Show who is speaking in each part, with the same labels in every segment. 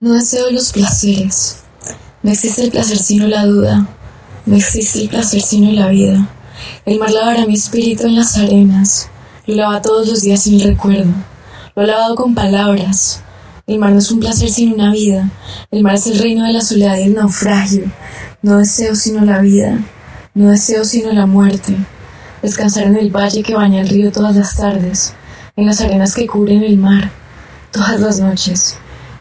Speaker 1: No deseo los placeres. No existe el placer sino la duda. No existe el placer sino la vida. El mar lavará mi espíritu en las arenas. Lo lava todos los días sin recuerdo. Lo ha lavado con palabras. El mar no es un placer sino una vida. El mar es el reino de la soledad y el naufragio. No deseo sino la vida. No deseo sino la muerte. Descansar en el valle que baña el río todas las tardes. En las arenas que cubren el mar. Todas las noches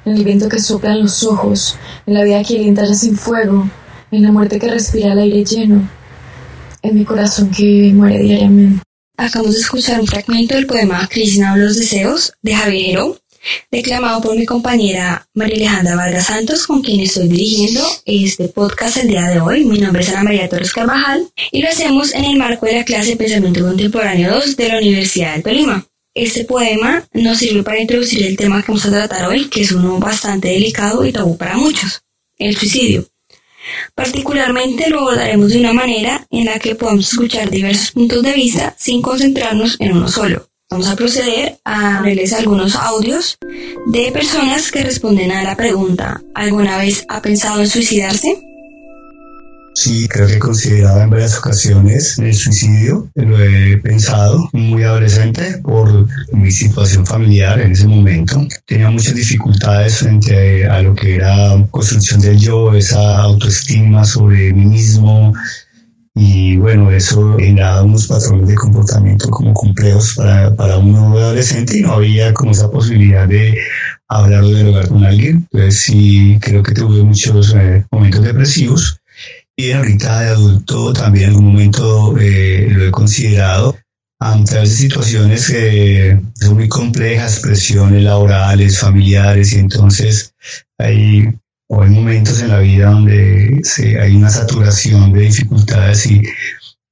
Speaker 1: en el viento que sopla los ojos, en la vida que sin fuego, en la muerte que respira el aire lleno, en mi corazón que vive y muere diariamente.
Speaker 2: Acabamos de escuchar un fragmento del poema Cristina de los deseos de Javier Heró, declamado por mi compañera María Alejandra Vargas Santos, con quien estoy dirigiendo este podcast el día de hoy. Mi nombre es Ana María Torres Carvajal y lo hacemos en el marco de la clase Pensamiento Contemporáneo 2 de la Universidad de Tolima. Este poema nos sirve para introducir el tema que vamos a tratar hoy, que es uno bastante delicado y tabú para muchos, el suicidio. Particularmente lo abordaremos de una manera en la que podamos escuchar diversos puntos de vista sin concentrarnos en uno solo. Vamos a proceder a leerles algunos audios de personas que responden a la pregunta ¿Alguna vez ha pensado en suicidarse?
Speaker 3: Sí, creo que he considerado en varias ocasiones el suicidio. Lo he pensado muy adolescente por mi situación familiar en ese momento. Tenía muchas dificultades frente a lo que era construcción del yo, esa autoestima sobre mí mismo, y bueno, eso generaba unos patrones de comportamiento como complejos para, para un adolescente y no había como esa posibilidad de hablar o dialogar con alguien. Entonces sí, creo que tuve muchos eh, momentos depresivos y ahorita de adulto también en algún momento eh, lo he considerado ante veces situaciones que son muy complejas, presiones laborales, familiares, y entonces hay, o hay momentos en la vida donde se, hay una saturación de dificultades y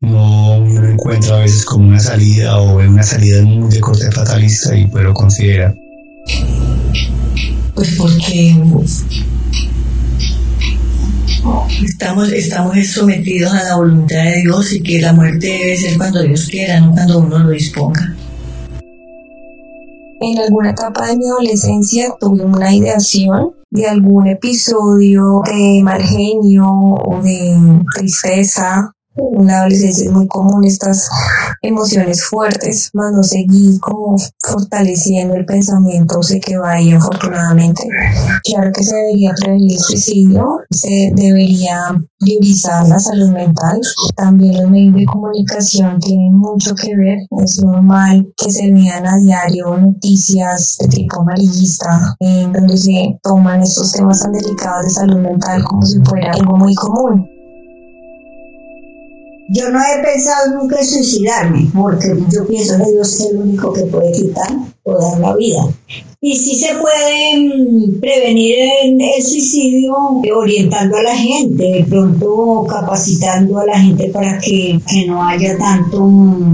Speaker 3: no uno encuentra a veces como una salida o una salida muy de corte fatalista y pues lo considera.
Speaker 4: Pues porque Estamos, estamos sometidos a la voluntad de Dios y que la muerte debe ser cuando Dios quiera, no cuando uno lo disponga.
Speaker 5: En alguna etapa de mi adolescencia tuve una ideación de algún episodio de mal genio o de tristeza en la adolescencia es muy común estas emociones fuertes, más no seguí como fortaleciendo el pensamiento, sé que va ahí afortunadamente. Claro que se debería prevenir el suicidio, se debería priorizar la salud mental, también los medios de comunicación tienen mucho que ver, es normal que se vean a diario noticias de tipo amarillista en donde se toman estos temas tan delicados de salud mental como si fuera algo muy común.
Speaker 6: Yo no he pensado nunca en suicidarme, porque yo pienso que Dios es el único que puede quitar o dar la vida. Y sí se puede mm, prevenir el, suicidio orientando a la gente, de pronto capacitando a la gente para que, que no haya tanto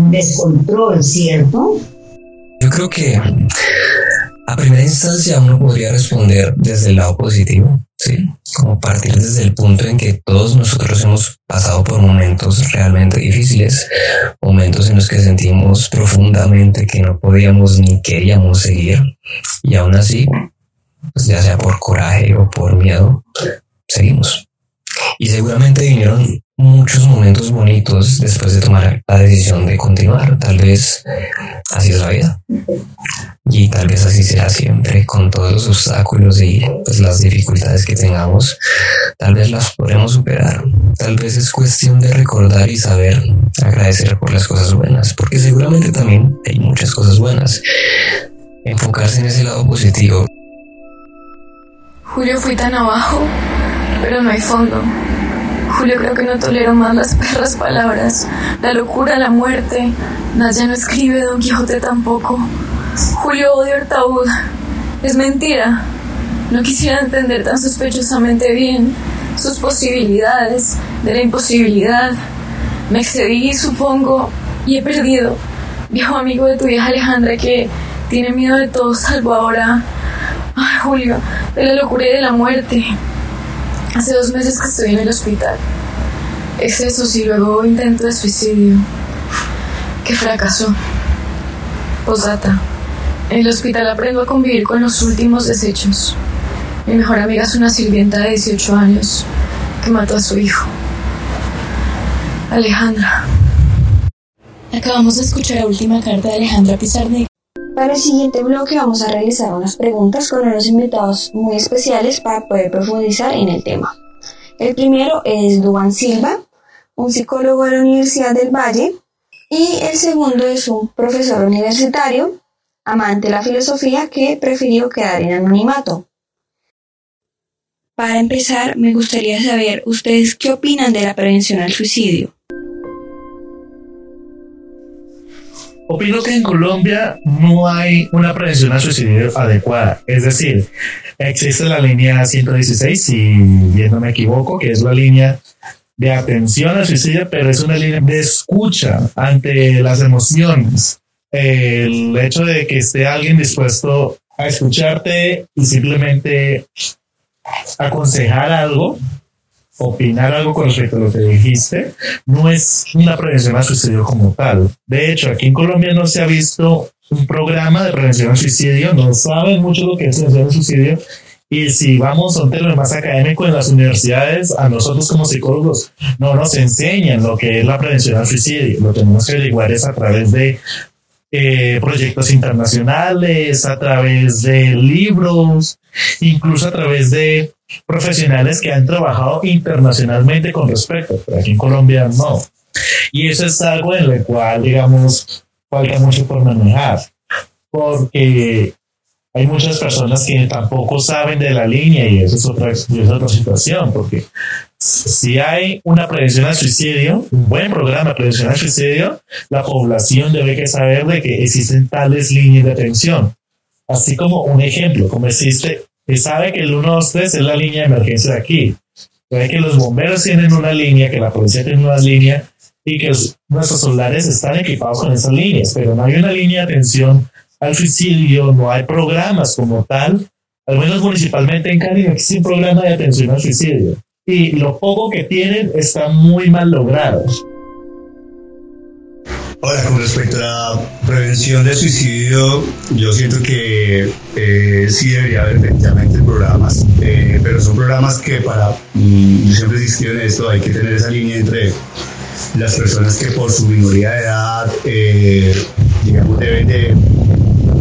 Speaker 6: descontrol, ¿cierto?
Speaker 7: Yo creo que a primera instancia uno podría responder desde el lado positivo, ¿sí? Como partir desde el punto en que todos nosotros hemos pasado por momentos realmente difíciles, momentos en los que sentimos profundamente que no podíamos ni queríamos seguir y aún así, pues ya sea por coraje o por miedo, seguimos. Y seguramente vinieron muchos momentos bonitos después de tomar la decisión de continuar. Tal vez así es la vida. Y tal vez así será siempre con todos los obstáculos y pues, las dificultades que tengamos. Tal vez las podremos superar. Tal vez es cuestión de recordar y saber agradecer por las cosas buenas, porque seguramente también hay muchas cosas buenas. Enfocarse en ese lado positivo.
Speaker 1: Julio, fui tan abajo, pero no hay fondo. Julio creo que no tolero más las perras palabras, la locura, la muerte. Naya no escribe, Don Quijote tampoco. Julio odio Artaud. Es mentira. No quisiera entender tan sospechosamente bien sus posibilidades de la imposibilidad. Me excedí, supongo, y he perdido. Viejo amigo de tu vieja Alejandra que tiene miedo de todo salvo ahora. Ay, Julio, de la locura y de la muerte. Hace dos meses que estoy en el hospital. Excesos y luego intento de suicidio. Que fracasó. Posdata. En el hospital aprendo a convivir con los últimos desechos. Mi mejor amiga es una sirvienta de 18 años que mató a su hijo. Alejandra.
Speaker 2: Acabamos de escuchar la última carta de Alejandra Pizarnik. Para el siguiente bloque vamos a realizar unas preguntas con unos invitados muy especiales para poder profundizar en el tema. El primero es Duan Silva, un psicólogo de la Universidad del Valle, y el segundo es un profesor universitario, amante de la filosofía, que prefirió quedar en anonimato. Para empezar, me gustaría saber ustedes qué opinan de la prevención al suicidio.
Speaker 8: Opino que en Colombia no hay una prevención al suicidio adecuada. Es decir, existe la línea 116, si bien no me equivoco, que es la línea de atención al suicidio, pero es una línea de escucha ante las emociones. El hecho de que esté alguien dispuesto a escucharte y simplemente aconsejar algo, opinar algo con respecto a lo que dijiste, no es una prevención al suicidio como tal. De hecho, aquí en Colombia no se ha visto un programa de prevención al suicidio, no saben mucho lo que es prevención al suicidio. Y si vamos a un término más académico en las universidades, a nosotros como psicólogos no nos enseñan lo que es la prevención al suicidio. Lo tenemos que averiguar es a través de eh, proyectos internacionales, a través de libros, incluso a través de profesionales que han trabajado internacionalmente con respecto, pero aquí en Colombia no. Y eso es algo en lo cual, digamos, falta mucho por manejar, porque hay muchas personas que tampoco saben de la línea y eso es otra, es otra situación, porque si hay una prevención al suicidio, un buen programa de prevención al suicidio, la población debe que saber de que existen tales líneas de atención. Así como un ejemplo, como existe, se sabe que el 123 es la línea de emergencia de aquí. Sabe que los bomberos tienen una línea, que la policía tiene una línea y que nuestros solares están equipados con esas líneas, pero no hay una línea de atención al suicidio, no hay programas como tal. Al menos municipalmente en Cali no existe un programa de atención al suicidio y lo poco que tienen está muy mal logrado.
Speaker 3: Ahora, con respecto a la prevención del suicidio, yo siento que eh, sí debería haber efectivamente programas, eh, pero son programas que para, mm, yo siempre he en esto, hay que tener esa línea entre las personas que por su minoría de edad, eh, digamos, deben de,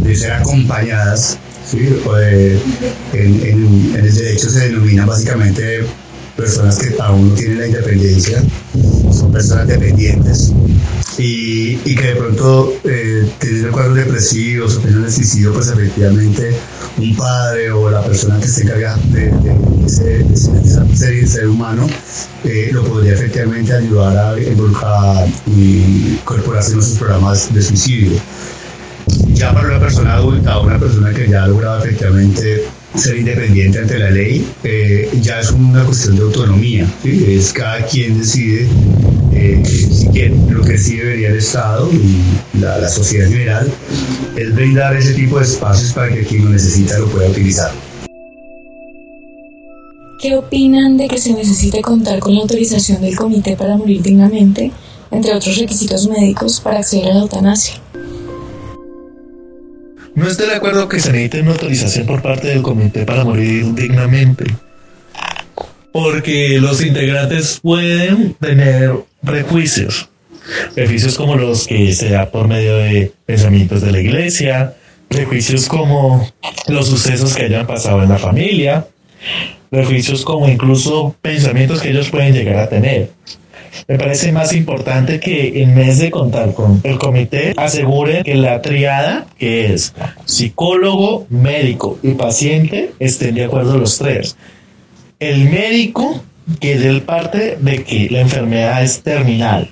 Speaker 3: de ser acompañadas, ¿sí? en, en, en el derecho se denomina básicamente personas que aún no tienen la independencia, son personas dependientes y, y que de pronto eh, tienen cuadros depresivos o tienen suicidio, pues efectivamente un padre o la persona que se encarga de, de, ese, esa serie de ser humano eh, lo podría efectivamente ayudar a, a, incorporarse en nuestros programas de suicidio. Ya para una persona adulta una persona que ya ha logrado efectivamente ser independiente ante la ley eh, ya es una cuestión de autonomía. Es cada quien decide eh, si quiere. Lo que sí debería el Estado y la, la, sociedad en general es brindar ese tipo de espacios para que quien lo necesita lo pueda utilizar.
Speaker 2: ¿Qué opinan de que se necesite contar con la autorización del Comité para Morir Dignamente, entre otros requisitos médicos, para acceder a la eutanasia?
Speaker 8: No estoy de acuerdo que se necesite una autorización por parte del comité para morir dignamente. Porque los integrantes pueden tener prejuicios. Prejuicios como los que se da por medio de pensamientos de la iglesia, prejuicios como los sucesos que hayan pasado en la familia, prejuicios como incluso pensamientos que ellos pueden llegar a tener. Me parece más importante que en vez de contar con el comité, asegure que la triada, que es psicólogo, médico y paciente, estén de acuerdo los tres. El médico que dé el parte de que la enfermedad es terminal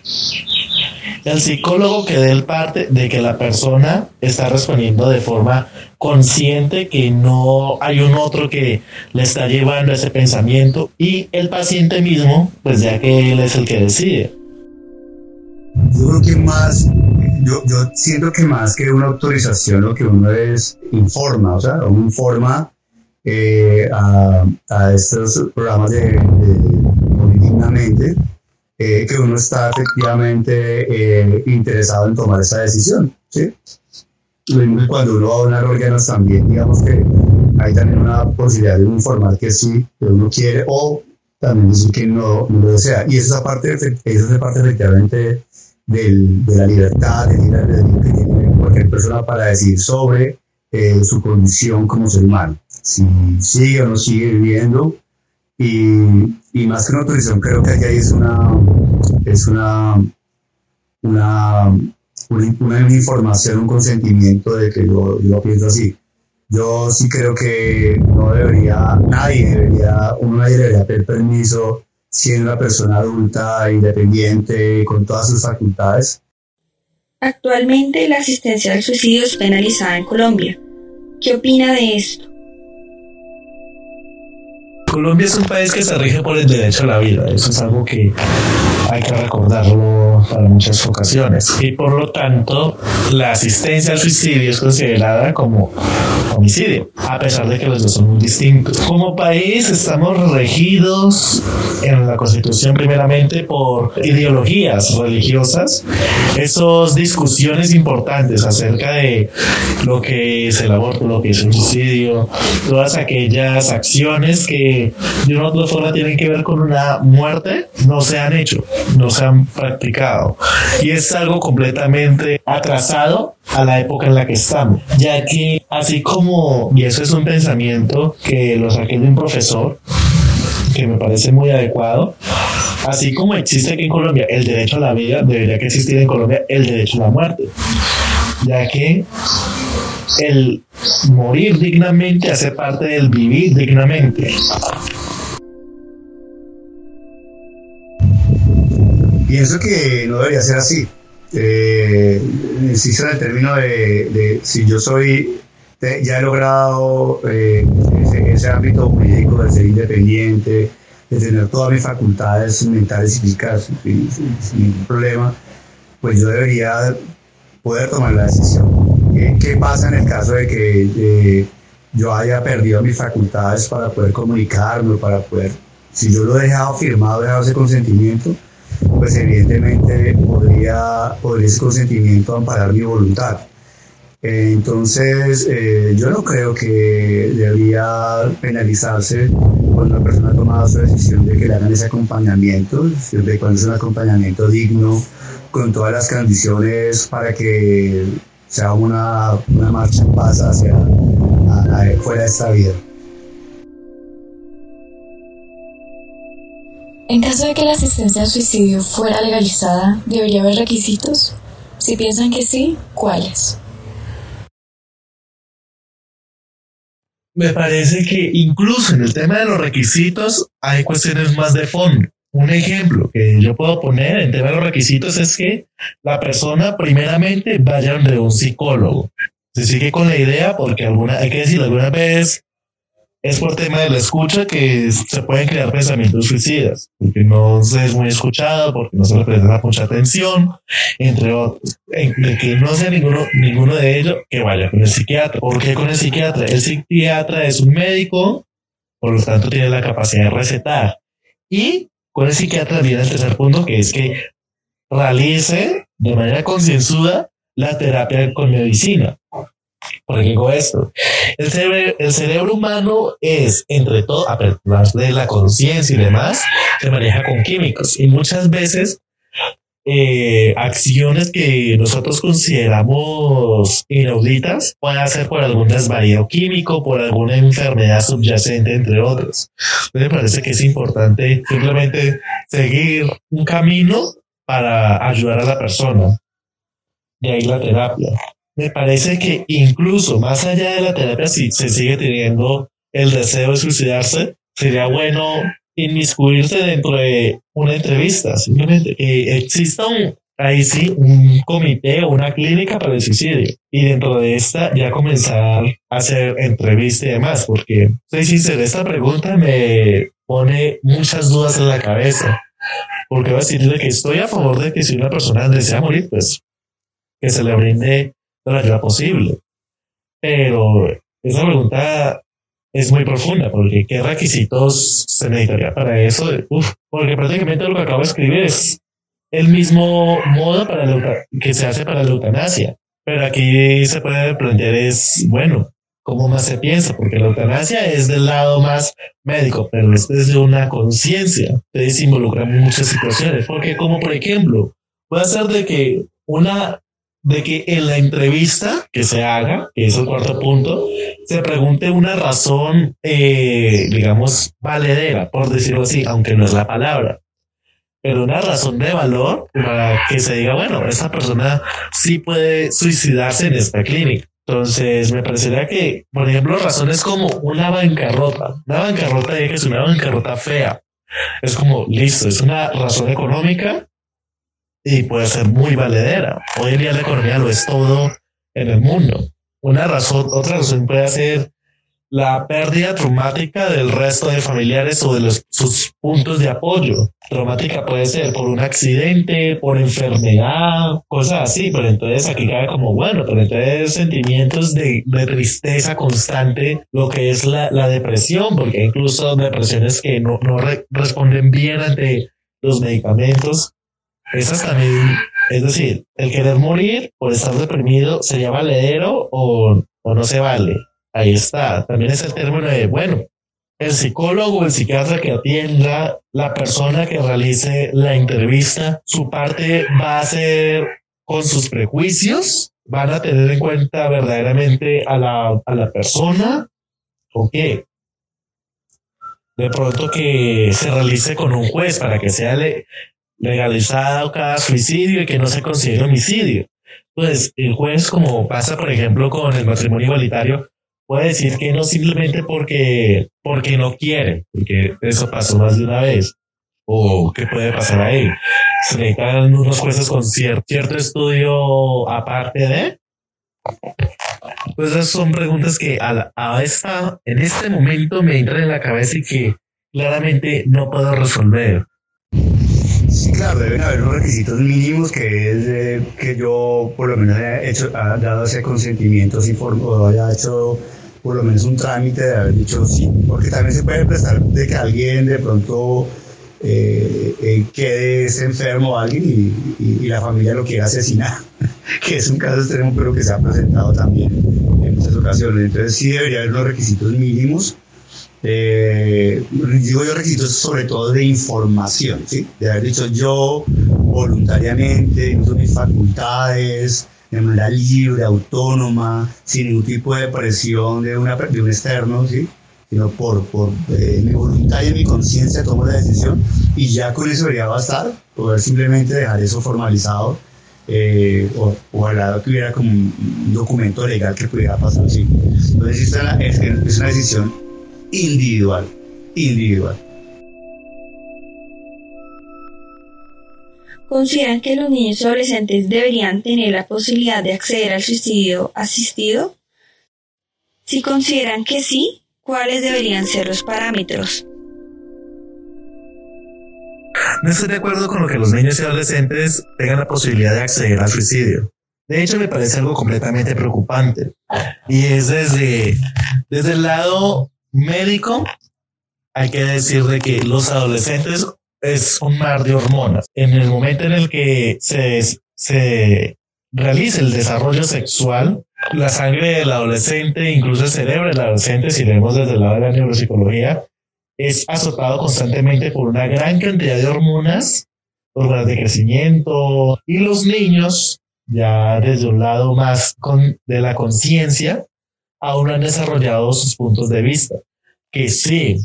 Speaker 8: el psicólogo que dé el parte de que la persona está respondiendo de forma consciente, que no hay un otro que le está llevando ese pensamiento y el paciente mismo, pues ya que él es el que decide.
Speaker 3: Yo creo que más, yo, yo siento que más que una autorización lo que uno es informa, o sea, uno informa eh, a, a, estos programas de, de dignamente eh, que uno está efectivamente eh, interesado en tomar esa decisión. ¿sí? Cuando uno va a donar órganos también, digamos que hay también una posibilidad de informar que sí, que uno quiere, o también decir que no, no lo desea. Y esa parte, esa es la parte efectivamente del, de la libertad, de que tiene cualquier persona para decir sobre eh, su condición como ser humano, si sigue o no sigue viviendo. Y, y más que una autorización, creo que ahí es una, es una, una, una, información, un consentimiento de que yo, yo lo pienso así. Yo sí creo que no debería, nadie debería, uno nadie debería pedir permiso siendo una persona adulta, independiente, con todas sus facultades.
Speaker 2: Actualmente la asistencia al suicidio es penalizada en Colombia. ¿Qué opina de esto?
Speaker 8: Colombia es un país que se rige por el derecho a la vida. Eso es algo que hay que recordarlo para muchas ocasiones. Y por lo tanto, la asistencia al suicidio es considerada como homicidio, a pesar de que los dos son muy distintos. Como país estamos regidos en la Constitución primeramente por ideologías religiosas. Esas discusiones importantes acerca de lo que es el aborto, lo que es el suicidio, todas aquellas acciones que de una u otra forma tienen que ver con una muerte, no se han hecho, no se han practicado. Y es algo completamente atrasado a la época en la que estamos, ya que así como, y eso es un pensamiento que lo saqué de un profesor, que me parece muy adecuado, así como existe aquí en Colombia el derecho a la vida, debería que existir en Colombia el derecho a la muerte, ya que el morir dignamente hace parte del vivir dignamente.
Speaker 3: Pienso que no debería ser así. Eh, existe el término de, si yo soy, ya he logrado eh, ese, ámbito jurídico de ser independiente, de tener todas mis facultades mentales y físicas sin, ningún problema, pues yo debería poder tomar la decisión. ¿Qué, pasa en el caso de que yo haya perdido mis facultades para poder comunicarme, para poder, si yo lo he dejado firmado, he dejado ese consentimiento, pues evidentemente podría, podría ese consentimiento amparar mi voluntad. Entonces, eh, yo no creo que debería penalizarse cuando una persona ha tomado su decisión de que le hagan ese acompañamiento, siempre cuando es un acompañamiento digno, con todas las condiciones para que sea una, una marcha en paz hacia fuera de esta vida.
Speaker 1: En caso de que la asistencia al suicidio fuera legalizada, ¿debería haber requisitos? Si piensan que sí, ¿cuáles?
Speaker 8: Me parece que incluso en el tema de los requisitos hay cuestiones más de fondo. Un ejemplo que yo puedo poner en tema de los requisitos es que la persona primeramente vaya de un psicólogo. Se sigue con la idea porque alguna, hay que decir, alguna vez es por tema de la escucha que se pueden crear pensamientos suicidas, porque no se es muy escuchado, porque no se le presta mucha atención, entre otros. De que no sea ninguno, ninguno de ellos, que vaya con el psiquiatra. ¿Por qué con el psiquiatra? El psiquiatra es un médico, por lo tanto tiene la capacidad de recetar. Y con el psiquiatra viene el tercer punto, que es que realice de manera concienzuda la terapia con medicina. ¿Por qué digo esto? El cerebro, el cerebro humano es, entre todo, a pesar de la conciencia y demás, se maneja con químicos y muchas veces eh, acciones que nosotros consideramos inauditas pueden ser por algún desvarío químico, por alguna enfermedad subyacente, entre otros. Me parece que es importante simplemente seguir un camino para ayudar a la persona. De ahí la terapia me parece que incluso más allá de la terapia, si se sigue teniendo el deseo de suicidarse, sería bueno inmiscuirse dentro de una entrevista, simplemente que exista un, ahí sí, un comité o una clínica para el suicidio. Y dentro de esta ya comenzar a hacer entrevista y demás, porque soy sincero, esta pregunta me pone muchas dudas en la cabeza. Porque va a decirle que estoy a favor de que si una persona desea morir, pues que se le brinde la ayuda posible. Pero esa pregunta es muy profunda, porque ¿qué requisitos se necesitaría para eso? porque prácticamente lo que acabo de escribir es el mismo modo para que se hace para la eutanasia. Pero aquí se puede plantear es, bueno, cómo más se piensa, porque la eutanasia es del lado más médico, pero es desde una conciencia. Entonces involucra muchas situaciones, porque como por ejemplo, puede ser de que una de que en la entrevista que se haga, que es el cuarto punto, se pregunte una razón, eh, digamos, valedera, por decirlo así, aunque no es la palabra, pero una razón de valor para que se diga, bueno, esa persona sí puede suicidarse en esta clínica. Entonces, me parecería que, por ejemplo, razones como una bancarrota, una bancarrota que es una bancarrota fea, es como, listo, es una razón económica, y puede ser muy valedera. Hoy en día la economía lo es todo en el mundo. Una razón, otra razón puede ser la pérdida traumática del resto de familiares o de los, sus puntos de apoyo. Traumática puede ser por un accidente, por enfermedad, cosas así, pero entonces aquí cae como, bueno, pero entonces sentimientos de, de tristeza constante, lo que es la, la, depresión, porque incluso depresiones que no, no re, responden bien ante los medicamentos esas también, es decir, el querer morir por estar deprimido sería valedero o, o no se vale. Ahí está. También es el término de, bueno, el psicólogo o el psiquiatra que atienda, la persona que realice la entrevista, su parte va a ser con sus prejuicios, van a tener en cuenta verdaderamente a la, a la persona o qué. De pronto que se realice con un juez para que sea legalizado cada suicidio y que no se considere homicidio. Pues el juez, como pasa por ejemplo con el matrimonio igualitario, puede decir que no simplemente porque, porque no quiere, porque eso pasó más de una vez, o qué puede pasar ahí. Se necesitan unos jueces con cierto, estudio aparte de. Pues esas son preguntas que a, a esta, en este momento me entran en la cabeza y que claramente no puedo resolver.
Speaker 3: Sí, claro, deben haber unos requisitos mínimos que es eh, que yo por lo menos haya hecho, dado ese consentimiento o haya hecho por lo menos un trámite de haber dicho sí, porque también se puede prestar de que alguien de pronto eh, eh, quede enfermo alguien y, y, y, la familia lo quiera asesinar, que es un caso extremo, pero que se ha presentado también en muchas ocasiones. Entonces sí debería haber unos requisitos mínimos eh, digo yo requisitos sobre todo de información, ¿sí? de haber dicho yo voluntariamente, uso mis facultades, de manera libre, autónoma, sin ningún tipo de presión de, una, de un externo, ¿sí? sino por, por eh, mi voluntad y mi conciencia tomo la decisión y ya con eso debería bastar, poder simplemente dejar eso formalizado eh, o, ojalá que hubiera como un, documento legal que pudiera pasar así. Entonces, es, es una decisión individual, individual.
Speaker 2: ¿Consideran que los niños y adolescentes deberían tener la posibilidad de acceder al suicidio asistido? Si consideran que sí, ¿cuáles deberían ser los parámetros?
Speaker 8: No estoy de acuerdo con lo que los niños y adolescentes tengan la posibilidad de acceder al suicidio. De hecho, me parece algo completamente preocupante. Y es desde, desde el lado médico, hay que decir de que los adolescentes es un mar de hormonas. En el momento en el que se, se realiza el desarrollo sexual, la sangre del adolescente, incluso el cerebro del adolescente, si vemos desde el lado de la neuropsicología, es azotado constantemente por una gran cantidad de hormonas, hormonas de crecimiento, y los niños, ya desde un lado más con, de la conciencia, aún han desarrollado sus puntos de vista. Que sí,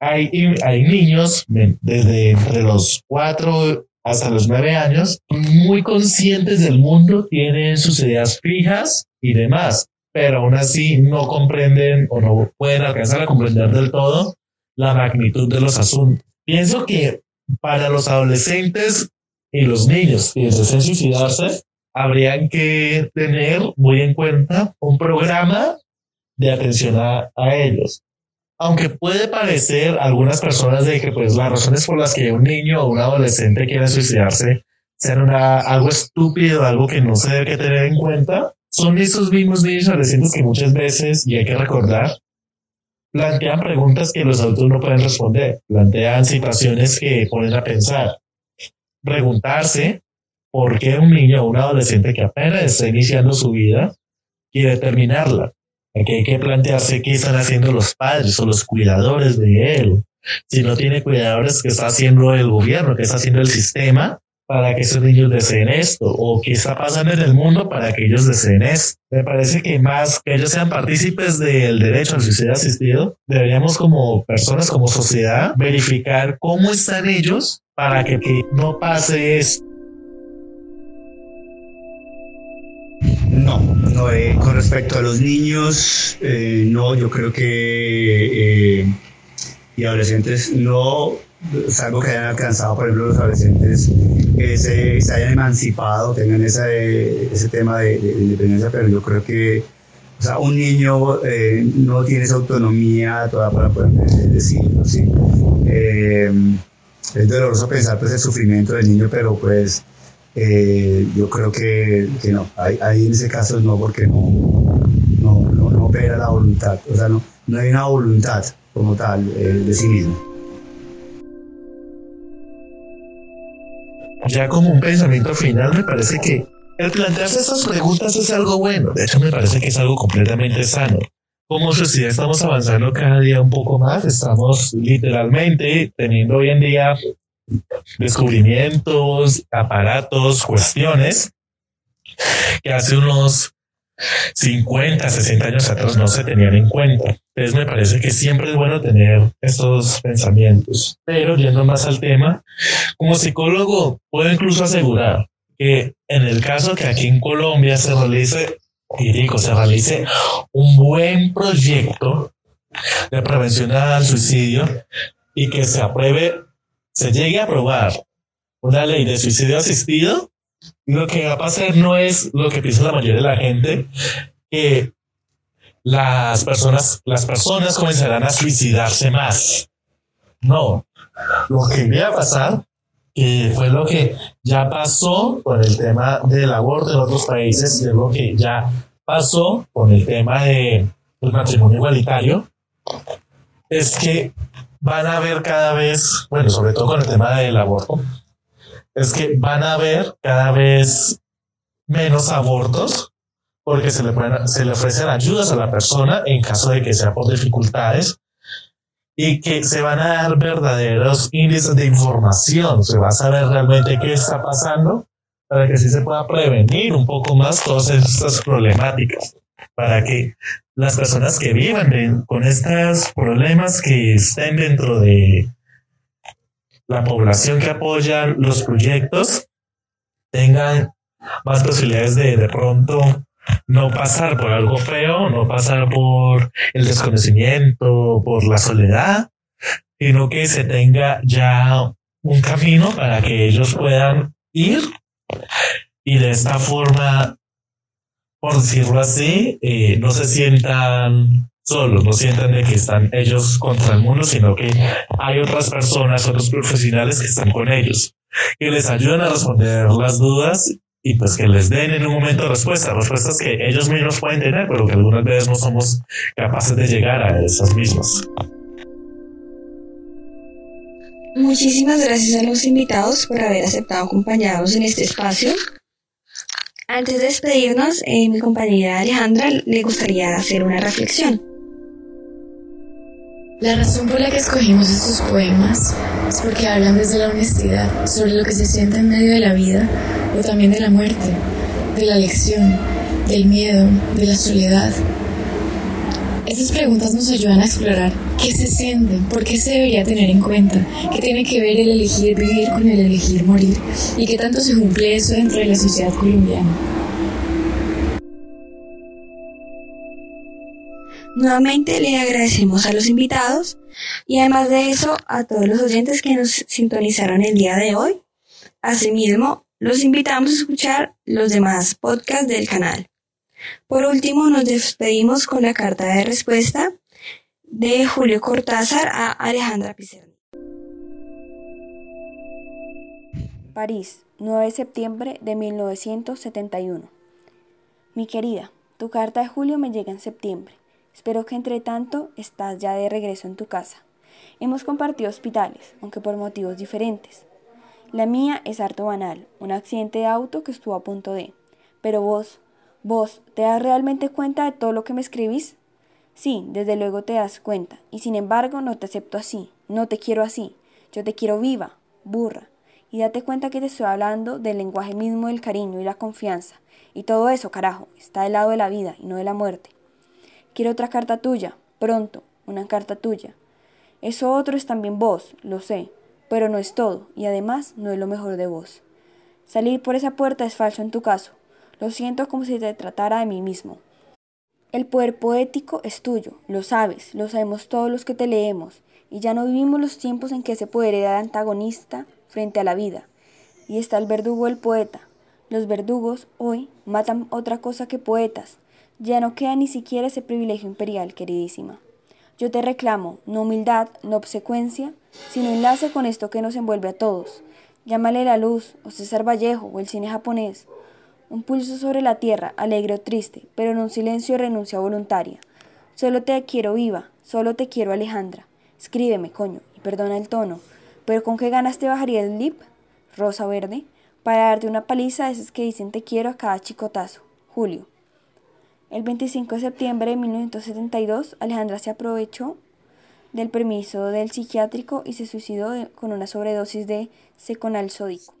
Speaker 8: hay, hay niños desde entre los cuatro hasta los nueve años muy conscientes del mundo, tienen sus ideas fijas y demás, pero aún así no comprenden o no pueden alcanzar a comprender del todo la magnitud de los asuntos. Pienso que para los adolescentes y los niños que deseen suicidarse, habrían que tener muy en cuenta un programa de atención a, a, ellos. Aunque puede parecer a algunas personas de que pues las razones por las que un niño o un adolescente quiere suicidarse sean una, algo estúpido, algo que no se debe tener en cuenta, son esos mismos niños adolescentes que muchas veces, y hay que recordar, plantean preguntas que los adultos no pueden responder, plantean situaciones que ponen a pensar. Preguntarse por qué un niño o un adolescente que apenas está iniciando su vida quiere terminarla Aquí hay que plantearse qué están haciendo los padres o los cuidadores de él. Si no tiene cuidadores, ¿qué está haciendo el gobierno? ¿Qué está haciendo el sistema? para que esos niños deseen esto o qué está pasando en el mundo para que ellos deseen esto. Me parece que más que ellos sean partícipes del derecho al suicidio asistido, deberíamos como personas, como sociedad, verificar cómo están ellos para que, no pase esto.
Speaker 3: No, no eh, con respecto a los niños, eh, no, yo creo que eh, y adolescentes no es algo que hayan alcanzado, por ejemplo, los adolescentes que se, hayan emancipado, tengan ese, ese tema de, independencia, pero yo creo que o sea, un niño eh, no tiene esa autonomía toda para poder decirlo, ¿sí? Eh, es doloroso pensar pues el sufrimiento del niño, pero pues eh, yo creo que, que no, ahí, en ese caso no, porque no, no, no, opera la voluntad, o sea, no, no hay una voluntad como tal de sí mismo.
Speaker 8: ya como un pensamiento final, me parece que el plantearse estas preguntas es algo bueno. De hecho, me parece que es algo completamente sano. Como sociedad estamos avanzando cada día un poco más. Estamos literalmente teniendo hoy en día descubrimientos, aparatos, cuestiones que hace unos 50, 60 años atrás no se tenían en cuenta. Entonces me parece que siempre es bueno tener estos pensamientos. Pero yendo más al tema, como psicólogo puedo incluso asegurar que en el caso que aquí en Colombia se realice, y digo, se realice un buen proyecto de prevención al suicidio y que se apruebe, se llegue a aprobar una ley de suicidio asistido, lo que va a pasar no es lo que piensa la mayoría de la gente, que las personas, las personas comenzarán a suicidarse más. No, lo que iba a pasar, que fue lo que ya pasó con el tema del aborto en otros países, es lo que ya pasó con el tema de, del matrimonio igualitario, es que van a haber cada vez, bueno, sobre todo con el tema del aborto, es que van a haber cada vez menos abortos porque se le, se le ofrecen ayudas a la persona en caso de que sea por dificultades y que se van a dar verdaderos índices de información, se va a saber realmente qué está pasando para que así se pueda prevenir un poco más todas estas problemáticas, para que las personas que vivan con estos problemas que estén dentro de la población que apoya los proyectos tengan más posibilidades de de pronto no pasar por algo feo, no pasar por el desconocimiento, por la soledad, sino que se tenga ya un camino para que ellos puedan ir y de esta forma, por decirlo así, eh, no se sientan solos, no sientan de que están ellos contra el mundo, sino que hay otras personas, otros profesionales que están con ellos, que les ayudan a responder las dudas y pues que les den en un momento respuestas, respuestas que ellos mismos pueden tener, pero que algunas veces no somos capaces de llegar a esas mismas.
Speaker 2: Muchísimas gracias a los invitados por haber aceptado acompañarnos en este espacio. Antes de despedirnos, eh, mi compañera Alejandra le gustaría hacer una reflexión.
Speaker 1: La razón por la que escogimos estos poemas es porque hablan desde la honestidad sobre lo que se siente en medio de la vida o también de la muerte, de la elección, del miedo, de la soledad. Estas preguntas nos ayudan a explorar qué se siente, por qué se debería tener en cuenta, qué tiene que ver el elegir vivir con el elegir morir y qué tanto se cumple eso dentro de la sociedad colombiana.
Speaker 2: Nuevamente le agradecemos a los invitados y además de eso a todos los oyentes que nos sintonizaron el día de hoy. Asimismo, los invitamos a escuchar los demás podcasts del canal. Por último, nos despedimos con la carta de respuesta de Julio Cortázar a Alejandra Pizarro.
Speaker 9: París, 9 de septiembre de 1971. Mi querida, tu carta de Julio me llega en septiembre. Espero que entre tanto estás ya de regreso en tu casa. Hemos compartido hospitales, aunque por motivos diferentes. La mía es harto banal, un accidente de auto que estuvo a punto de. Pero vos, vos, ¿te das realmente cuenta de todo lo que me escribís?
Speaker 2: Sí, desde luego te das cuenta, y sin embargo no te acepto así, no te quiero así, yo te quiero viva, burra, y date cuenta que te estoy hablando del lenguaje mismo del cariño y la confianza, y todo eso, carajo, está del lado de la vida y no de la muerte. Quiero otra carta tuya, pronto, una carta tuya. Eso otro es también vos, lo sé, pero no es todo, y además no es lo mejor de vos. Salir por esa puerta es falso en tu caso. Lo siento como si te tratara de mí mismo. El poder poético es tuyo, lo sabes, lo sabemos todos los que te leemos, y ya no vivimos los tiempos en que ese poder era antagonista frente a la vida. Y está el verdugo el poeta. Los verdugos hoy matan otra cosa que poetas. Ya no queda ni siquiera ese privilegio imperial, queridísima. Yo te reclamo, no humildad, no obsecuencia, sino enlace con esto que nos envuelve a todos. Llámale la luz, o César Vallejo, o el cine japonés, un pulso sobre la tierra, alegre o triste, pero en un silencio de renuncia voluntaria. Solo te quiero viva, solo te quiero Alejandra. Escríbeme, coño, y perdona el tono, pero ¿con qué ganas te bajaría el lip? Rosa verde, para darte una paliza de esas que dicen te quiero a cada chicotazo. Julio. El 25 de septiembre de 1972, Alejandra se aprovechó del permiso del psiquiátrico y se suicidó con una sobredosis de seconal sódico.